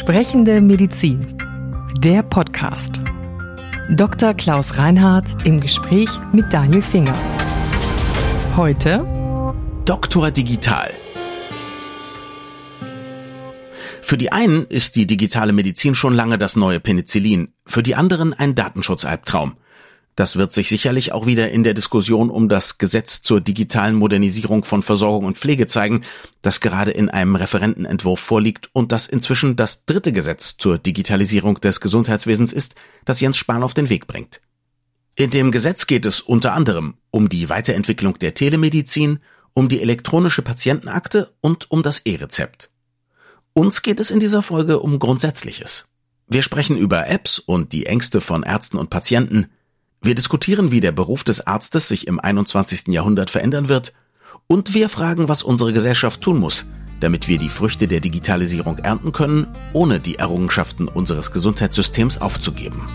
Sprechende Medizin. Der Podcast. Dr. Klaus Reinhardt im Gespräch mit Daniel Finger. Heute Doktor Digital. Für die einen ist die digitale Medizin schon lange das neue Penicillin, für die anderen ein Datenschutzalbtraum. Das wird sich sicherlich auch wieder in der Diskussion um das Gesetz zur digitalen Modernisierung von Versorgung und Pflege zeigen, das gerade in einem Referentenentwurf vorliegt und das inzwischen das dritte Gesetz zur Digitalisierung des Gesundheitswesens ist, das Jens Spahn auf den Weg bringt. In dem Gesetz geht es unter anderem um die Weiterentwicklung der Telemedizin, um die elektronische Patientenakte und um das E-Rezept. Uns geht es in dieser Folge um Grundsätzliches. Wir sprechen über Apps und die Ängste von Ärzten und Patienten, wir diskutieren, wie der Beruf des Arztes sich im 21. Jahrhundert verändern wird und wir fragen, was unsere Gesellschaft tun muss, damit wir die Früchte der Digitalisierung ernten können, ohne die Errungenschaften unseres Gesundheitssystems aufzugeben.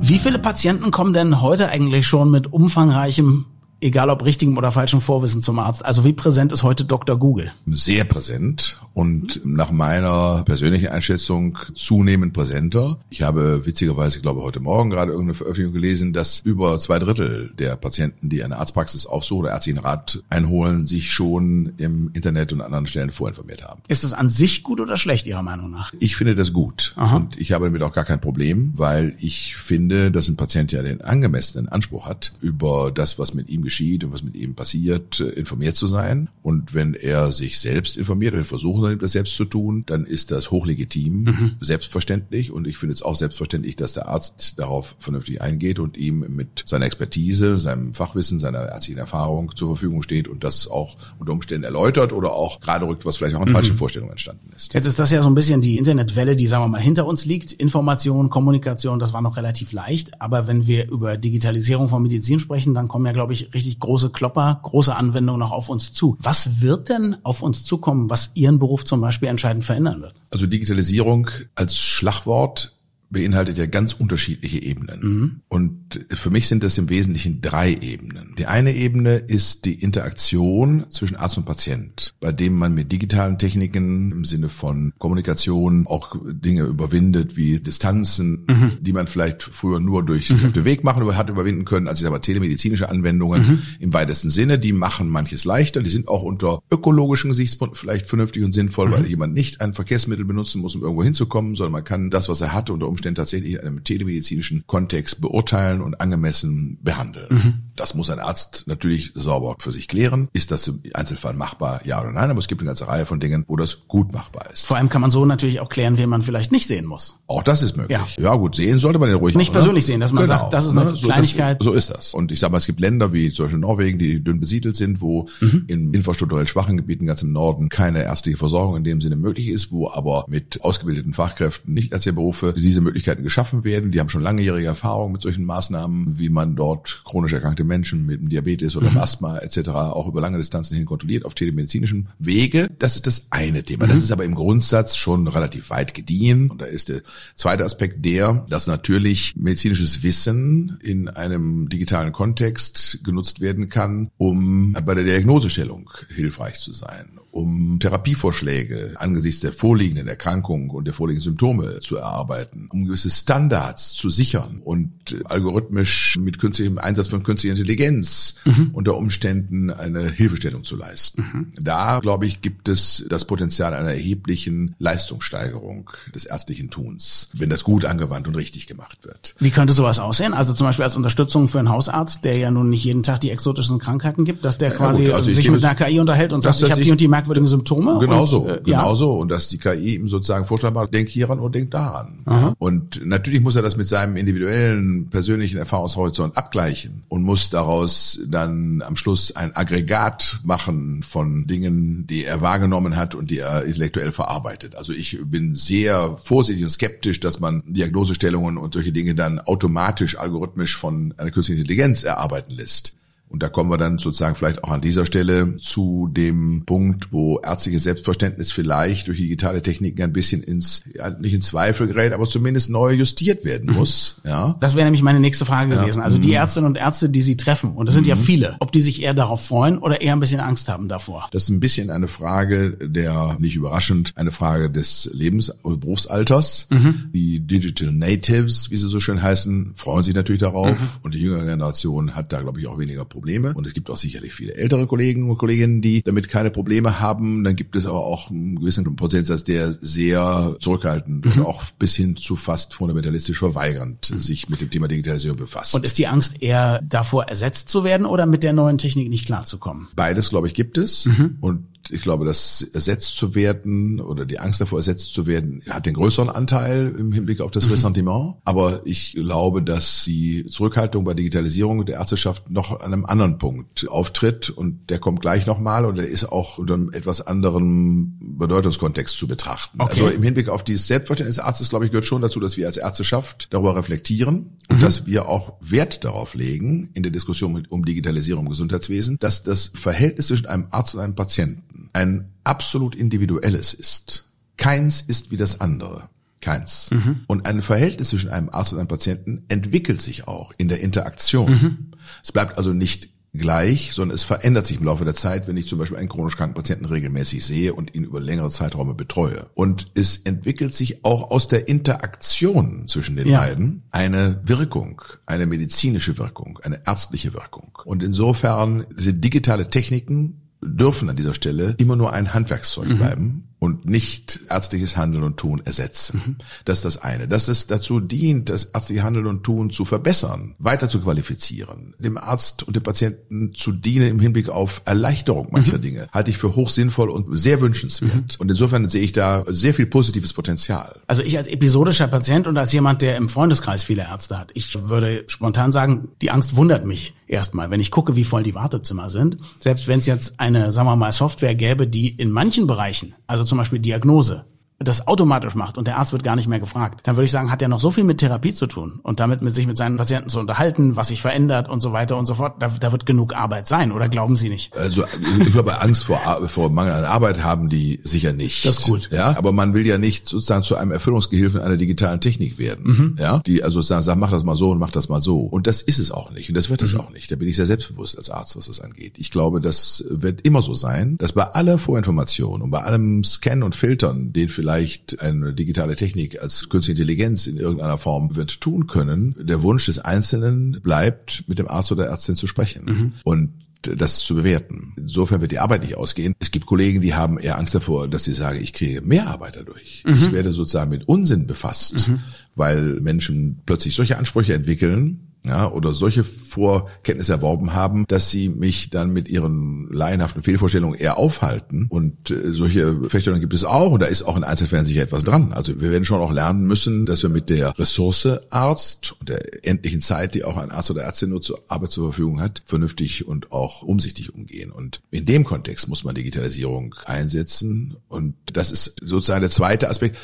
Wie viele Patienten kommen denn heute eigentlich schon mit umfangreichem egal ob richtigem oder falschem Vorwissen zum Arzt. Also wie präsent ist heute Dr. Google? Sehr präsent und nach meiner persönlichen Einschätzung zunehmend präsenter. Ich habe witzigerweise, ich glaube heute Morgen gerade irgendeine Veröffentlichung gelesen, dass über zwei Drittel der Patienten, die eine Arztpraxis aufsuchen oder ärztlichen Rat einholen, sich schon im Internet und anderen Stellen vorinformiert haben. Ist das an sich gut oder schlecht Ihrer Meinung nach? Ich finde das gut Aha. und ich habe damit auch gar kein Problem, weil ich finde, dass ein Patient ja den angemessenen Anspruch hat über das, was mit ihm geschieht und was mit ihm passiert, äh, informiert zu sein. Und wenn er sich selbst informiert oder versucht, das selbst zu tun, dann ist das hochlegitim, mhm. selbstverständlich. Und ich finde es auch selbstverständlich, dass der Arzt darauf vernünftig eingeht und ihm mit seiner Expertise, seinem Fachwissen, seiner ärztlichen Erfahrung zur Verfügung steht und das auch unter Umständen erläutert oder auch gerade rückt, was vielleicht auch an mhm. falschen Vorstellungen entstanden ist. Jetzt ist das ja so ein bisschen die Internetwelle, die, sagen wir mal, hinter uns liegt. Information, Kommunikation, das war noch relativ leicht. Aber wenn wir über Digitalisierung von Medizin sprechen, dann kommen ja, glaube ich, richtig große Klopper, große Anwendungen noch auf uns zu. Was wird denn auf uns zukommen, was Ihren Beruf zum Beispiel entscheidend verändern wird? Also Digitalisierung als Schlagwort beinhaltet ja ganz unterschiedliche Ebenen. Mhm. Und für mich sind das im Wesentlichen drei Ebenen. Die eine Ebene ist die Interaktion zwischen Arzt und Patient, bei dem man mit digitalen Techniken im Sinne von Kommunikation auch Dinge überwindet wie Distanzen, mhm. die man vielleicht früher nur durch mhm. auf den Weg machen hat überwinden können. Also aber telemedizinische Anwendungen mhm. im weitesten Sinne, die machen manches leichter. Die sind auch unter ökologischen Gesichtspunkten vielleicht vernünftig und sinnvoll, weil mhm. jemand nicht ein Verkehrsmittel benutzen muss, um irgendwo hinzukommen, sondern man kann das, was er hat, unter Umständen tatsächlich in einem telemedizinischen Kontext beurteilen und angemessen behandeln. Mhm. Das muss ein Arzt natürlich sauber für sich klären. Ist das im Einzelfall machbar, ja oder nein? Aber es gibt eine ganze Reihe von Dingen, wo das gut machbar ist. Vor allem kann man so natürlich auch klären, wen man vielleicht nicht sehen muss. Auch das ist möglich. Ja, ja gut, sehen sollte man den ruhig. Nicht auch, ne? persönlich ne? sehen, dass man genau, sagt, das ist eine ne? so, Kleinigkeit. Das, so ist das. Und ich sage mal, es gibt Länder wie zum Beispiel Norwegen, die dünn besiedelt sind, wo mhm. in infrastrukturell schwachen Gebieten ganz im Norden keine ärztliche Versorgung in dem Sinne möglich ist, wo aber mit ausgebildeten Fachkräften nicht Berufe diese Möglichkeiten geschaffen werden. Die haben schon langjährige Erfahrung mit solchen Maßnahmen, wie man dort chronisch erkrankte Menschen mit dem Diabetes oder mhm. Asthma etc. auch über lange Distanzen hin kontrolliert auf telemedizinischen Wege. Das ist das eine Thema. Mhm. Das ist aber im Grundsatz schon relativ weit gediehen. Und da ist der zweite Aspekt der, dass natürlich medizinisches Wissen in einem digitalen Kontext genutzt werden kann, um bei der Diagnosestellung hilfreich zu sein um Therapievorschläge angesichts der vorliegenden Erkrankung und der vorliegenden Symptome zu erarbeiten, um gewisse Standards zu sichern und algorithmisch mit künstlichem Einsatz von künstlicher Intelligenz mhm. unter Umständen eine Hilfestellung zu leisten. Mhm. Da, glaube ich, gibt es das Potenzial einer erheblichen Leistungssteigerung des ärztlichen Tuns, wenn das gut angewandt und richtig gemacht wird. Wie könnte sowas aussehen? Also zum Beispiel als Unterstützung für einen Hausarzt, der ja nun nicht jeden Tag die exotischen Krankheiten gibt, dass der quasi ja, also sich mit einer KI unterhält und sagt, ich habe die und die merkwürdigen Symptome. Genauso, und, äh, genauso. Ja. Und dass die KI ihm sozusagen vorschlagen macht, denk hieran und denk daran. Aha. Und natürlich muss er das mit seinem individuellen, persönlichen Erfahrungshorizont abgleichen und muss daraus dann am Schluss ein Aggregat machen von Dingen, die er wahrgenommen hat und die er intellektuell verarbeitet. Also ich bin sehr vorsichtig und skeptisch, dass man Diagnosestellungen und solche Dinge dann automatisch algorithmisch von einer künstlichen Intelligenz erarbeiten lässt. Und da kommen wir dann sozusagen vielleicht auch an dieser Stelle zu dem Punkt, wo ärztliches Selbstverständnis vielleicht durch digitale Techniken ein bisschen ins, ja, nicht in Zweifel gerät, aber zumindest neu justiert werden mhm. muss. Ja. Das wäre nämlich meine nächste Frage ja. gewesen. Also die mhm. Ärztinnen und Ärzte, die Sie treffen, und das sind mhm. ja viele, ob die sich eher darauf freuen oder eher ein bisschen Angst haben davor? Das ist ein bisschen eine Frage der, nicht überraschend, eine Frage des Lebens- oder Berufsalters. Mhm. Die Digital Natives, wie sie so schön heißen, freuen sich natürlich darauf. Mhm. Und die jüngere Generation hat da, glaube ich, auch weniger Probleme. Und es gibt auch sicherlich viele ältere Kollegen und Kolleginnen, die damit keine Probleme haben. Dann gibt es aber auch einen gewissen Prozentsatz, der sehr zurückhaltend mhm. und auch bis hin zu fast fundamentalistisch verweigernd mhm. sich mit dem Thema Digitalisierung befasst. Und ist die Angst eher davor, ersetzt zu werden oder mit der neuen Technik nicht klarzukommen? Beides, glaube ich, gibt es. Mhm. Und ich glaube, das ersetzt zu werden oder die Angst davor ersetzt zu werden, hat den größeren Anteil im Hinblick auf das mhm. Ressentiment. Aber ich glaube, dass die Zurückhaltung bei Digitalisierung der Ärzteschaft noch an einem anderen Punkt auftritt und der kommt gleich nochmal und der ist auch unter einem etwas anderen Bedeutungskontext zu betrachten. Okay. Also im Hinblick auf dieses Selbstverständnis des Arztes, glaube ich, gehört schon dazu, dass wir als Ärzteschaft darüber reflektieren und mhm. dass wir auch Wert darauf legen in der Diskussion um Digitalisierung im Gesundheitswesen, dass das Verhältnis zwischen einem Arzt und einem Patienten ein absolut individuelles ist. Keins ist wie das andere. Keins. Mhm. Und ein Verhältnis zwischen einem Arzt und einem Patienten entwickelt sich auch in der Interaktion. Mhm. Es bleibt also nicht gleich, sondern es verändert sich im Laufe der Zeit, wenn ich zum Beispiel einen chronisch kranken Patienten regelmäßig sehe und ihn über längere Zeiträume betreue. Und es entwickelt sich auch aus der Interaktion zwischen den ja. beiden eine Wirkung, eine medizinische Wirkung, eine ärztliche Wirkung. Und insofern sind digitale Techniken dürfen an dieser Stelle immer nur ein Handwerkszeug mhm. bleiben und nicht ärztliches Handeln und Tun ersetzen. Mhm. Das ist das eine. Dass es dazu dient, das ärztliche Handeln und Tun zu verbessern, weiter zu qualifizieren, dem Arzt und dem Patienten zu dienen im Hinblick auf Erleichterung mancher mhm. Dinge, halte ich für hoch sinnvoll und sehr wünschenswert. Mhm. Und insofern sehe ich da sehr viel positives Potenzial. Also ich als episodischer Patient und als jemand, der im Freundeskreis viele Ärzte hat, ich würde spontan sagen, die Angst wundert mich erstmal, wenn ich gucke, wie voll die Wartezimmer sind. Selbst wenn es jetzt eine, sagen wir mal, Software gäbe, die in manchen Bereichen, also zum Beispiel Diagnose, das automatisch macht und der Arzt wird gar nicht mehr gefragt, dann würde ich sagen, hat er noch so viel mit Therapie zu tun und damit mit sich mit seinen Patienten zu unterhalten, was sich verändert und so weiter und so fort. Da, da wird genug Arbeit sein, oder glauben Sie nicht? Also ich glaube, Angst vor, vor Mangel an Arbeit haben die sicher nicht. Das ist gut. Ja, aber man will ja nicht sozusagen zu einem Erfüllungsgehilfen einer digitalen Technik werden. Mhm. Ja, die also sozusagen sagt, mach das mal so und mach das mal so. Und das ist es auch nicht und das wird es mhm. auch nicht. Da bin ich sehr selbstbewusst als Arzt, was das angeht. Ich glaube, das wird immer so sein, dass bei aller Vorinformation und bei allem Scannen und Filtern, den vielleicht ein digitale Technik als künstliche Intelligenz in irgendeiner Form wird tun können, der Wunsch des Einzelnen bleibt, mit dem Arzt oder Ärztin zu sprechen. Mhm. Und das zu bewerten. Insofern wird die Arbeit nicht ausgehen. Es gibt Kollegen, die haben eher Angst davor, dass sie sagen, ich kriege mehr Arbeit dadurch. Mhm. Ich werde sozusagen mit Unsinn befasst, mhm. weil Menschen plötzlich solche Ansprüche entwickeln, ja, oder solche Vorkenntnisse erworben haben, dass sie mich dann mit ihren laienhaften Fehlvorstellungen eher aufhalten. Und äh, solche Feststellungen gibt es auch und da ist auch in Einzelfällen sicher etwas dran. Also wir werden schon auch lernen müssen, dass wir mit der Ressource Arzt und der endlichen Zeit, die auch ein Arzt oder Ärztin nur zur Arbeit zur Verfügung hat, vernünftig und auch umsichtig umgehen. Und in dem Kontext muss man Digitalisierung einsetzen. Und das ist sozusagen der zweite Aspekt.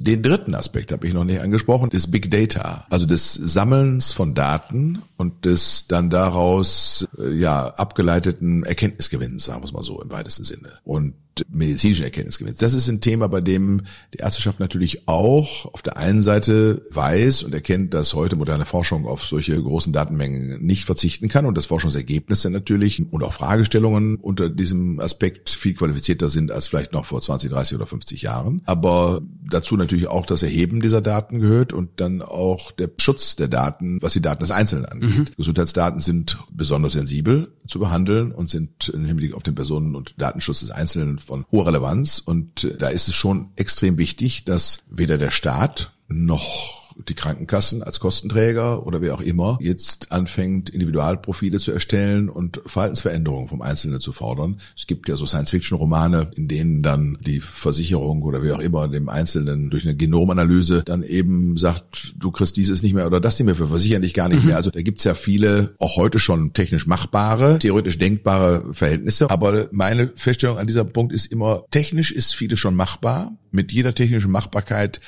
Den dritten Aspekt habe ich noch nicht angesprochen, des Big Data, also des Sammelns von Daten und des dann daraus äh, ja abgeleiteten Erkenntnisgewinns, sagen wir es mal so im weitesten Sinne. Und medizinischen Erkenntnisgewinns. Das ist ein Thema, bei dem die Ärzteschaft natürlich auch auf der einen Seite weiß und erkennt, dass heute moderne Forschung auf solche großen Datenmengen nicht verzichten kann und dass Forschungsergebnisse natürlich und auch Fragestellungen unter diesem Aspekt viel qualifizierter sind als vielleicht noch vor 20, 30 oder 50 Jahren. Aber dazu natürlich auch das Erheben dieser Daten gehört und dann auch der Schutz der Daten, was die Daten des Einzelnen angeht. Mhm. Gesundheitsdaten sind besonders sensibel zu behandeln und sind im Hinblick auf den Personen- und Datenschutz des Einzelnen von hoher Relevanz. Und äh, da ist es schon extrem wichtig, dass weder der Staat noch die Krankenkassen als Kostenträger oder wer auch immer jetzt anfängt, Individualprofile zu erstellen und Verhaltensveränderungen vom Einzelnen zu fordern. Es gibt ja so Science-Fiction-Romane, in denen dann die Versicherung oder wer auch immer dem Einzelnen durch eine Genomanalyse dann eben sagt, du kriegst dieses nicht mehr oder das nicht mehr, wir versichern dich gar nicht mhm. mehr. Also da gibt's ja viele, auch heute schon technisch machbare, theoretisch denkbare Verhältnisse. Aber meine Feststellung an dieser Punkt ist immer, technisch ist vieles schon machbar. Mit jeder technischen Machbarkeit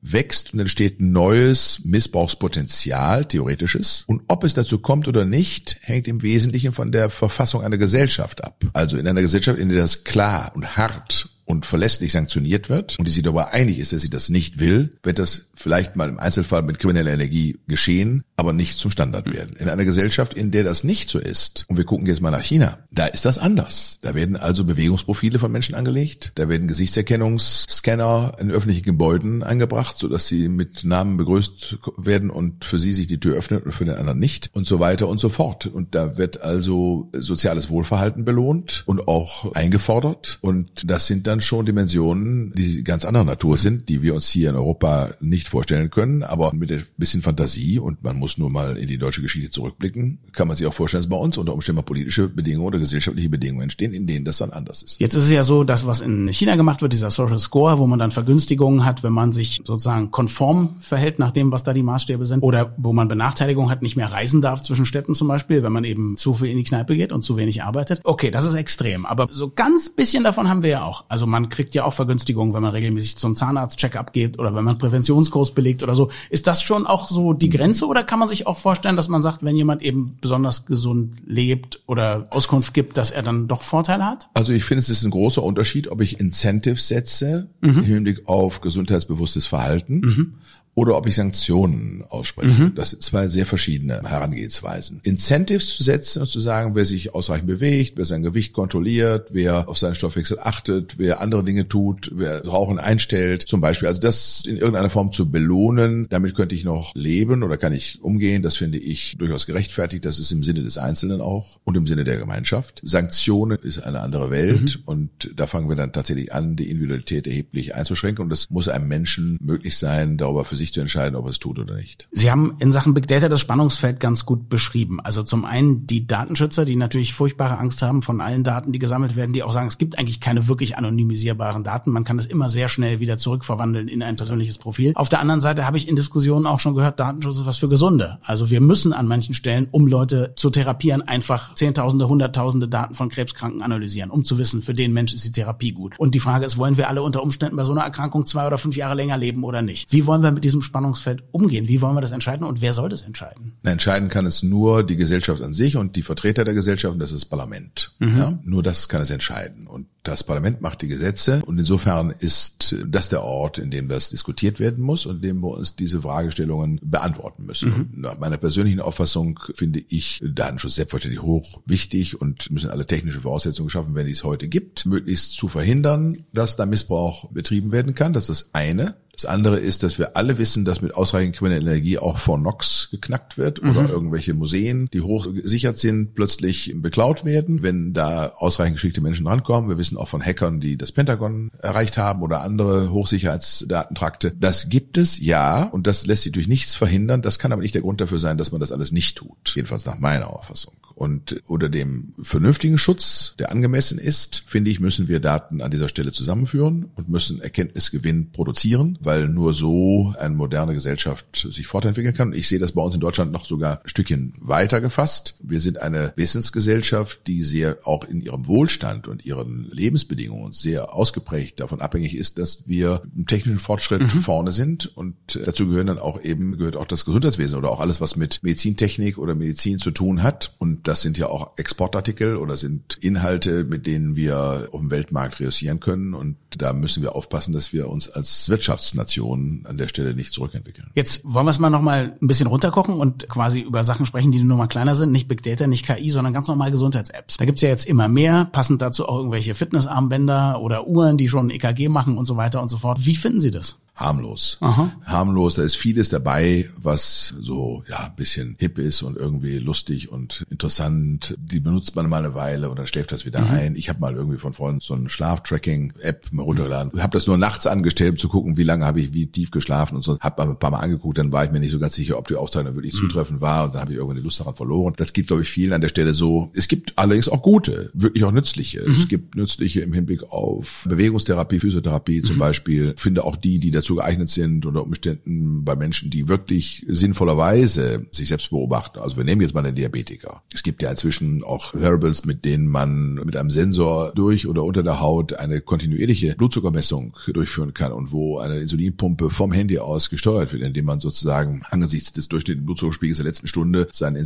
wächst und entsteht neues Missbrauchspotenzial, theoretisches. Und ob es dazu kommt oder nicht, hängt im Wesentlichen von der Verfassung einer Gesellschaft ab. Also in einer Gesellschaft, in der das klar und hart und verlässlich sanktioniert wird und die sich darüber einig ist, dass sie das nicht will, wird das vielleicht mal im Einzelfall mit krimineller Energie geschehen, aber nicht zum Standard werden. In einer Gesellschaft, in der das nicht so ist, und wir gucken jetzt mal nach China, da ist das anders. Da werden also Bewegungsprofile von Menschen angelegt, da werden Gesichtserkennungsscanner in öffentlichen Gebäuden eingebracht, sodass sie mit Namen begrüßt werden und für sie sich die Tür öffnet und für den anderen nicht und so weiter und so fort. Und da wird also soziales Wohlverhalten belohnt und auch eingefordert und das sind dann schon Dimensionen, die ganz anderer Natur sind, die wir uns hier in Europa nicht vorstellen können, aber mit ein bisschen Fantasie und man muss nur mal in die deutsche Geschichte zurückblicken, kann man sich auch vorstellen, dass bei uns unter Umständen mal politische Bedingungen oder gesellschaftliche Bedingungen entstehen, in denen das dann anders ist. Jetzt ist es ja so, dass was in China gemacht wird, dieser Social Score, wo man dann Vergünstigungen hat, wenn man sich sozusagen konform verhält nach dem, was da die Maßstäbe sind, oder wo man Benachteiligung hat, nicht mehr reisen darf zwischen Städten zum Beispiel, wenn man eben zu viel in die Kneipe geht und zu wenig arbeitet. Okay, das ist extrem, aber so ganz bisschen davon haben wir ja auch. Also man kriegt ja auch Vergünstigungen, wenn man regelmäßig zum Zahnarzt-Check-up geht oder wenn man Präventionskurs belegt oder so. Ist das schon auch so die Grenze oder kann man sich auch vorstellen, dass man sagt, wenn jemand eben besonders gesund lebt oder Auskunft gibt, dass er dann doch Vorteile hat? Also ich finde, es ist ein großer Unterschied, ob ich Incentives setze mhm. im Hinblick auf gesundheitsbewusstes Verhalten. Mhm oder ob ich Sanktionen ausspreche. Mhm. Das sind zwei sehr verschiedene Herangehensweisen. Incentives zu setzen und zu sagen, wer sich ausreichend bewegt, wer sein Gewicht kontrolliert, wer auf seinen Stoffwechsel achtet, wer andere Dinge tut, wer Rauchen einstellt, zum Beispiel. Also das in irgendeiner Form zu belohnen, damit könnte ich noch leben oder kann ich umgehen. Das finde ich durchaus gerechtfertigt. Das ist im Sinne des Einzelnen auch und im Sinne der Gemeinschaft. Sanktionen ist eine andere Welt mhm. und da fangen wir dann tatsächlich an, die Individualität erheblich einzuschränken und das muss einem Menschen möglich sein, darüber für sich sich zu entscheiden, ob es tut oder nicht. Sie haben in Sachen Big Data das Spannungsfeld ganz gut beschrieben. Also zum einen die Datenschützer, die natürlich furchtbare Angst haben von allen Daten, die gesammelt werden, die auch sagen, es gibt eigentlich keine wirklich anonymisierbaren Daten. Man kann das immer sehr schnell wieder zurückverwandeln in ein persönliches Profil. Auf der anderen Seite habe ich in Diskussionen auch schon gehört, Datenschutz ist was für Gesunde. Also wir müssen an manchen Stellen, um Leute zu therapieren, einfach Zehntausende, Hunderttausende Daten von Krebskranken analysieren, um zu wissen, für den Mensch ist die Therapie gut. Und die Frage ist, wollen wir alle unter Umständen bei so einer Erkrankung zwei oder fünf Jahre länger leben oder nicht? Wie wollen wir mit diesem diesem Spannungsfeld umgehen? Wie wollen wir das entscheiden und wer soll das entscheiden? Entscheiden kann es nur die Gesellschaft an sich und die Vertreter der Gesellschaft, und das ist das Parlament. Mhm. Ja? Nur das kann es entscheiden. Und das Parlament macht die Gesetze und insofern ist das der Ort, in dem das diskutiert werden muss und in dem wir uns diese Fragestellungen beantworten müssen. Mhm. Nach meiner persönlichen Auffassung finde ich Datenschutz selbstverständlich hoch wichtig und müssen alle technische Voraussetzungen geschaffen werden, die es heute gibt, möglichst zu verhindern, dass da Missbrauch betrieben werden kann. Das ist das eine. Das andere ist, dass wir alle wissen, dass mit ausreichend krimineller Energie auch vor Nox geknackt wird mhm. oder irgendwelche Museen, die hoch gesichert sind, plötzlich beklaut werden, wenn da ausreichend geschickte Menschen rankommen. Wir wissen auch von Hackern, die das Pentagon erreicht haben oder andere Hochsicherheitsdatentrakte. Das gibt es, ja, und das lässt sich durch nichts verhindern. Das kann aber nicht der Grund dafür sein, dass man das alles nicht tut. Jedenfalls nach meiner Auffassung. Und unter dem vernünftigen Schutz, der angemessen ist, finde ich, müssen wir Daten an dieser Stelle zusammenführen und müssen Erkenntnisgewinn produzieren, weil nur so eine moderne Gesellschaft sich fortentwickeln kann. Und ich sehe das bei uns in Deutschland noch sogar ein Stückchen weiter gefasst. Wir sind eine Wissensgesellschaft, die sehr auch in ihrem Wohlstand und ihren Lebensbedingungen sehr ausgeprägt davon abhängig ist, dass wir im technischen Fortschritt mhm. vorne sind. Und dazu gehören dann auch eben, gehört auch das Gesundheitswesen oder auch alles, was mit Medizintechnik oder Medizin zu tun hat. Und das sind ja auch Exportartikel oder sind Inhalte, mit denen wir auf dem Weltmarkt reüssieren können. Und da müssen wir aufpassen, dass wir uns als Wirtschaftsnation an der Stelle nicht zurückentwickeln. Jetzt wollen wir es mal nochmal ein bisschen runterkochen und quasi über Sachen sprechen, die nur mal kleiner sind. Nicht Big Data, nicht KI, sondern ganz normal Gesundheits-Apps. Da gibt's ja jetzt immer mehr, passend dazu auch irgendwelche Fitnessarmbänder oder Uhren, die schon EKG machen und so weiter und so fort. Wie finden Sie das? Harmlos. Aha. Harmlos, da ist vieles dabei, was so ja ein bisschen hip ist und irgendwie lustig und interessant. Die benutzt man mal eine Weile und dann schläft das wieder mhm. ein. Ich habe mal irgendwie von Freunden so eine Schlaftracking-App mir runtergeladen. Mhm. Habe das nur nachts angestellt, um zu gucken, wie lange habe ich wie tief geschlafen und so. Habe ein paar Mal angeguckt, dann war ich mir nicht so ganz sicher, ob die Aufzeichnung wirklich mhm. zutreffend war und dann habe ich irgendwann die Lust daran verloren. Das gibt, glaube ich, vielen an der Stelle so. Es gibt allerdings auch gute, wirklich auch nützliche. Mhm. Es gibt nützliche im Hinblick auf Bewegungstherapie, Physiotherapie zum mhm. Beispiel. Finde auch die, die dazu dazu geeignet sind unter Umständen bei Menschen, die wirklich sinnvollerweise sich selbst beobachten. Also wir nehmen jetzt mal den Diabetiker. Es gibt ja inzwischen auch Wearables, mit denen man mit einem Sensor durch oder unter der Haut eine kontinuierliche Blutzuckermessung durchführen kann und wo eine Insulinpumpe vom Handy aus gesteuert wird, indem man sozusagen angesichts des durchschnittlichen Blutzuckerspiegels der letzten Stunde seinen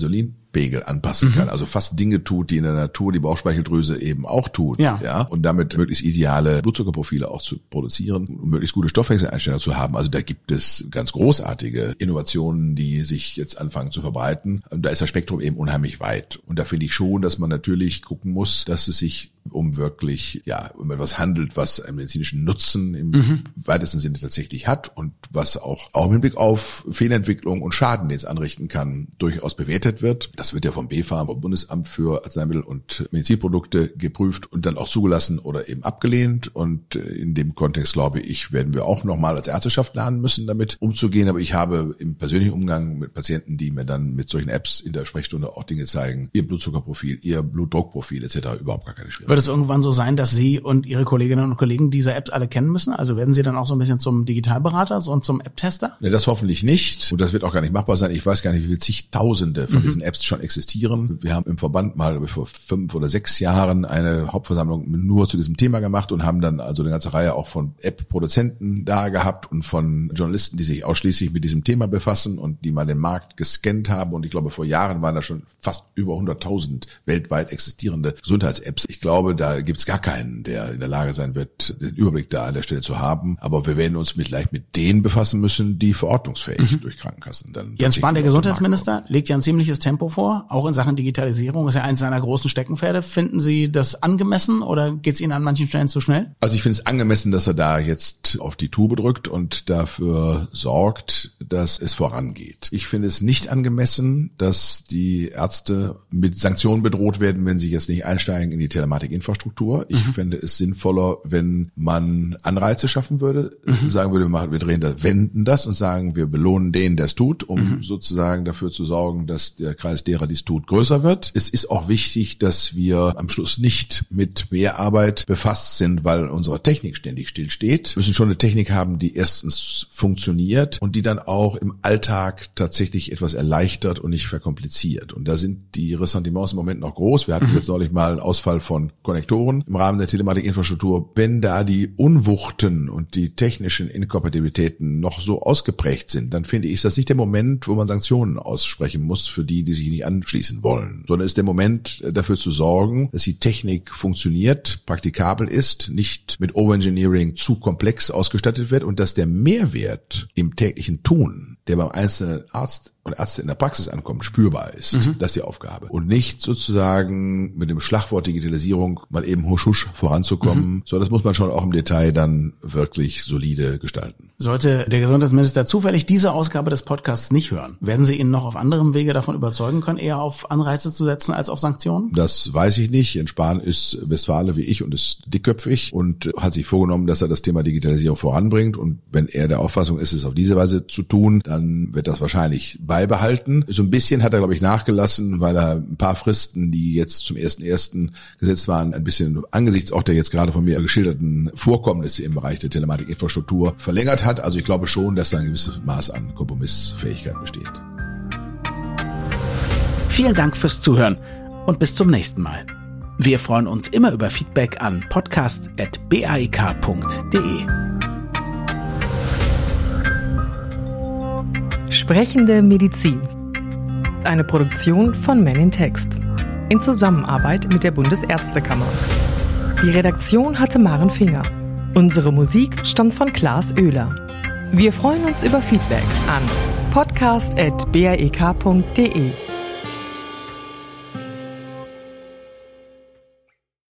Insulinpegel anpassen mhm. kann. Also fast Dinge tut, die in der Natur die Bauchspeicheldrüse eben auch tut. Ja. ja und damit möglichst ideale Blutzuckerprofile auch zu produzieren und möglichst gute Stoffwechseleinstellungen zu haben. Also da gibt es ganz großartige Innovationen, die sich jetzt anfangen zu verbreiten. Und da ist das Spektrum eben unheimlich weit. Und da finde ich schon, dass man natürlich gucken muss, dass es sich um wirklich, ja, um etwas handelt, was einen medizinischen Nutzen im mhm. weitesten Sinne tatsächlich hat und was auch, auch im Hinblick auf Fehlentwicklung und Schaden, den es anrichten kann, durchaus bewertet wird. Das wird ja vom BfArM, vom Bundesamt für Arzneimittel und Medizinprodukte geprüft und dann auch zugelassen oder eben abgelehnt. Und äh, in dem Kontext, glaube ich, werden wir auch nochmal als Ärzteschaft lernen müssen, damit umzugehen. Aber ich habe im persönlichen Umgang mit Patienten, die mir dann mit solchen Apps in der Sprechstunde auch Dinge zeigen, ihr Blutzuckerprofil, ihr Blutdruckprofil etc. überhaupt gar keine Schwierigkeiten. Wird es irgendwann so sein, dass Sie und Ihre Kolleginnen und Kollegen diese Apps alle kennen müssen? Also werden Sie dann auch so ein bisschen zum Digitalberater und zum App-Tester? Nee, das hoffentlich nicht. Und das wird auch gar nicht machbar sein. Ich weiß gar nicht, wie viele zigtausende von mhm. diesen Apps schon existieren. Wir haben im Verband mal vor fünf oder sechs Jahren eine Hauptversammlung nur zu diesem Thema gemacht und haben dann also eine ganze Reihe auch von App-Produzenten da gehabt und von Journalisten, die sich ausschließlich mit diesem Thema befassen und die mal den Markt gescannt haben. Und ich glaube, vor Jahren waren da schon fast über 100.000 weltweit existierende Gesundheits-Apps. Ich glaube, glaube, da gibt's gar keinen, der in der Lage sein wird, den Überblick da an der Stelle zu haben. Aber wir werden uns vielleicht mit denen befassen müssen, die verordnungsfähig mhm. durch Krankenkassen dann. Jens Spahn, der Gesundheitsminister, legt ja ein ziemliches Tempo vor, auch in Sachen Digitalisierung. ist ja eins seiner großen Steckenpferde. Finden Sie das angemessen oder geht's Ihnen an manchen Stellen zu schnell? Also ich finde es angemessen, dass er da jetzt auf die Tube drückt und dafür sorgt, dass es vorangeht. Ich finde es nicht angemessen, dass die Ärzte mit Sanktionen bedroht werden, wenn sie jetzt nicht einsteigen in die Telematik Infrastruktur. Ich mhm. fände es sinnvoller, wenn man Anreize schaffen würde, mhm. sagen würde, wir, machen, wir drehen das, wenden das und sagen, wir belohnen den, der es tut, um mhm. sozusagen dafür zu sorgen, dass der Kreis derer, die es tut, größer wird. Es ist auch wichtig, dass wir am Schluss nicht mit mehr Arbeit befasst sind, weil unsere Technik ständig stillsteht. Wir müssen schon eine Technik haben, die erstens funktioniert und die dann auch im Alltag tatsächlich etwas erleichtert und nicht verkompliziert. Und da sind die Ressentiments im Moment noch groß. Wir hatten mhm. jetzt neulich mal einen Ausfall von Konnektoren im Rahmen der Telematikinfrastruktur, wenn da die Unwuchten und die technischen Inkompatibilitäten noch so ausgeprägt sind, dann finde ich, ist das nicht der Moment, wo man Sanktionen aussprechen muss für die, die sich nicht anschließen wollen, sondern ist der Moment dafür zu sorgen, dass die Technik funktioniert, praktikabel ist, nicht mit Overengineering zu komplex ausgestattet wird und dass der Mehrwert im täglichen Tun, der beim einzelnen Arzt und Ärzte in der Praxis ankommen, spürbar ist. Mhm. Das ist die Aufgabe. Und nicht sozusagen mit dem Schlagwort Digitalisierung mal eben husch husch voranzukommen, mhm. sondern das muss man schon auch im Detail dann wirklich solide gestalten. Sollte der Gesundheitsminister zufällig diese Ausgabe des Podcasts nicht hören, werden Sie ihn noch auf anderem Wege davon überzeugen können, eher auf Anreize zu setzen als auf Sanktionen? Das weiß ich nicht. Jens Spahn ist Westfale wie ich und ist dickköpfig und hat sich vorgenommen, dass er das Thema Digitalisierung voranbringt. Und wenn er der Auffassung ist, es auf diese Weise zu tun, dann wird das wahrscheinlich beibehalten. So ein bisschen hat er, glaube ich, nachgelassen, weil er ein paar Fristen, die jetzt zum ersten ersten gesetzt waren, ein bisschen angesichts auch der jetzt gerade von mir geschilderten Vorkommnisse im Bereich der Telematikinfrastruktur verlängert hat. Also ich glaube schon, dass da ein gewisses Maß an Kompromissfähigkeit besteht. Vielen Dank fürs Zuhören und bis zum nächsten Mal. Wir freuen uns immer über Feedback an podcast.baek.de. Sprechende Medizin. Eine Produktion von Men in Text. In Zusammenarbeit mit der Bundesärztekammer. Die Redaktion hatte Maren Finger. Unsere Musik stammt von Klaas Oehler. Wir freuen uns über Feedback an podcast.brek.de.